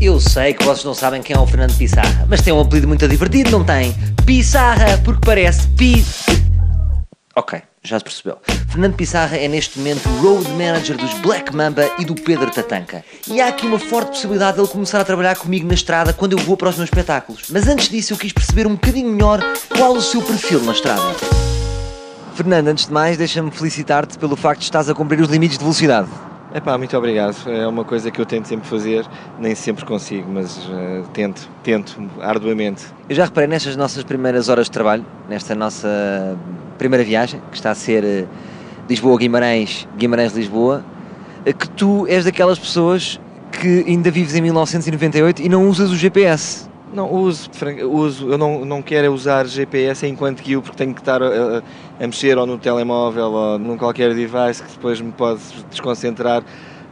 Eu sei que vocês não sabem quem é o Fernando Pissarra, mas tem um apelido muito divertido, não tem? Pissarra, porque parece pi... Ok, já se percebeu. Fernando Pissarra é neste momento road manager dos Black Mamba e do Pedro Tatanka. E há aqui uma forte possibilidade de ele começar a trabalhar comigo na estrada quando eu vou para os meus espetáculos. Mas antes disso eu quis perceber um bocadinho melhor qual o seu perfil na estrada. Fernando, antes de mais, deixa-me felicitar-te pelo facto de estás a cumprir os limites de velocidade. Epá, muito obrigado. É uma coisa que eu tento sempre fazer, nem sempre consigo, mas uh, tento, tento arduamente. Eu já reparei nestas nossas primeiras horas de trabalho, nesta nossa primeira viagem, que está a ser uh, Lisboa-Guimarães, Guimarães-Lisboa, uh, que tu és daquelas pessoas que ainda vives em 1998 e não usas o GPS. Não, uso, uso, eu não, não quero usar GPS enquanto guio porque tenho que estar a, a, mexer ou no telemóvel ou num qualquer device que depois me pode desconcentrar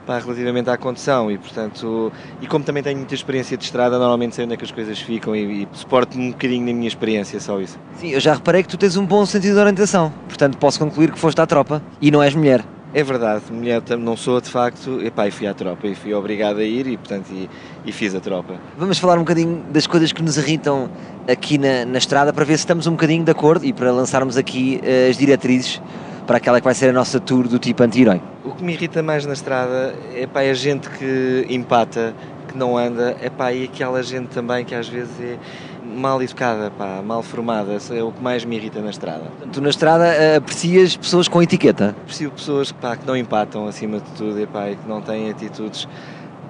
para relativamente à condução e portanto e como também tenho muita experiência de estrada normalmente sei onde é que as coisas ficam e, e suporto um bocadinho na minha experiência só isso. Sim, eu já reparei que tu tens um bom sentido de orientação, portanto posso concluir que foste à tropa e não és mulher. É verdade, mulher não sou de facto, epá, e fui à tropa e fui obrigado a ir e, portanto, e, e, fiz a tropa. Vamos falar um bocadinho das coisas que nos irritam aqui na, na estrada para ver se estamos um bocadinho de acordo e para lançarmos aqui uh, as diretrizes para aquela que vai ser a nossa tour do tipo anti-herói. O que me irrita mais na estrada é a gente que empata, que não anda, epá, e aquela gente também que às vezes é mal educada, pá, mal formada, é o que mais me irrita na estrada. Tu na estrada eh, aprecias pessoas com etiqueta? Aprecio pessoas pá, que não empatam acima de tudo e, pá, e que não têm atitudes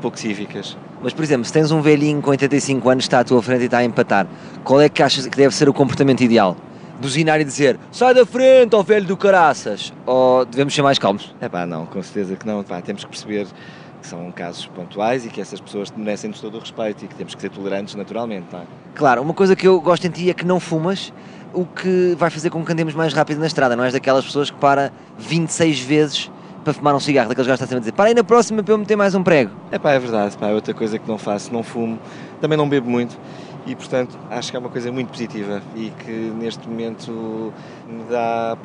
pouco cívicas. Mas, por exemplo, se tens um velhinho com 85 anos que está à tua frente e está a empatar, qual é que achas que deve ser o comportamento ideal? Buzinar e dizer sai da frente, ó velho do caraças? Ou devemos ser mais calmos? É pá, não, com certeza que não. Pá, temos que perceber que são casos pontuais e que essas pessoas merecem-nos todo o respeito e que temos que ser tolerantes naturalmente. Não é? Claro, uma coisa que eu gosto em ti é que não fumas, o que vai fazer com que andemos mais rápido na estrada, não és daquelas pessoas que para 26 vezes para fumar um cigarro, daqueles gajos que a dizer para aí na próxima para eu meter mais um prego. É pá, é verdade, pá, é outra coisa que não faço, não fumo, também não bebo muito e portanto acho que é uma coisa muito positiva e que neste momento me dá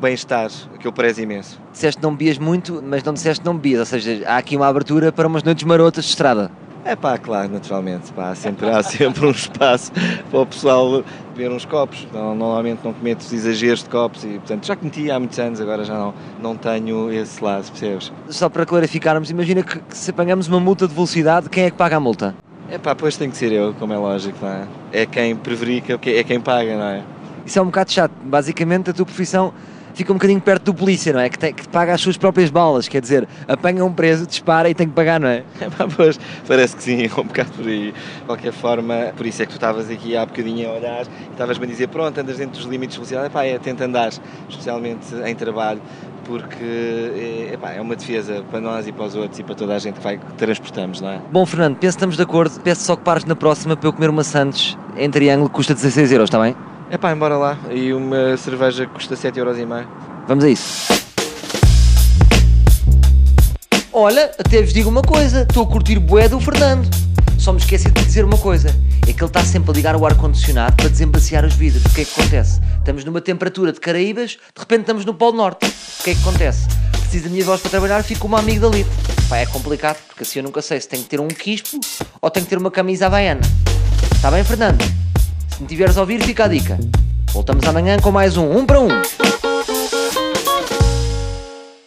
bem-estar, que eu prezo imenso. Disseste não bebias muito, mas não disseste não bebias, ou seja, há aqui uma abertura para umas noites marotas de estrada. É pá, claro, naturalmente, pá, há, sempre, há sempre um espaço para o pessoal beber uns copos. Normalmente não cometo exageros de copos e, portanto, já cometi há muitos anos, agora já não, não tenho esse lado, percebes? Só para clarificarmos, imagina que, que se apanhamos uma multa de velocidade, quem é que paga a multa? É pá, pois tem que ser eu, como é lógico, não é? É quem preverica, é quem paga, não é? Isso é um bocado chato. Basicamente, a tua profissão fica um bocadinho perto do polícia, não é? Que, tem, que paga as suas próprias balas, quer dizer, apanha um preso, dispara e tem que pagar, não é? É pá, pois, parece que sim, é um bocado por aí. De qualquer forma, por isso é que tu estavas aqui há bocadinho a olhar e estavas-me a dizer, pronto, andas dentro dos limites de velocidade, é pá, é, tenta andar, especialmente em trabalho, porque é, epá, é uma defesa para nós e para os outros e para toda a gente que, vai, que transportamos, não é? Bom, Fernando, penso que estamos de acordo. Peço só que pares na próxima para eu comer uma Santos em triângulo que custa 16 euros, está bem? É pá, embora lá. E uma cerveja que custa 7 euros e meio. Vamos a isso. Olha, até vos digo uma coisa, estou a curtir bué do Fernando. Só me esqueci de dizer uma coisa, é que ele está sempre a ligar o ar-condicionado para desembaciar os vidros. O que é que acontece? Estamos numa temperatura de Caraíbas, de repente estamos no Polo Norte. O que é que acontece? Preciso da minha voz para trabalhar, fico uma amiga da Lito. Pá, é complicado, porque assim eu nunca sei se tenho que ter um quispo ou tenho que ter uma camisa havaiana. Está bem, Fernando? Se me tiveres a ouvir, fica a dica. Voltamos amanhã com mais um Um para Um.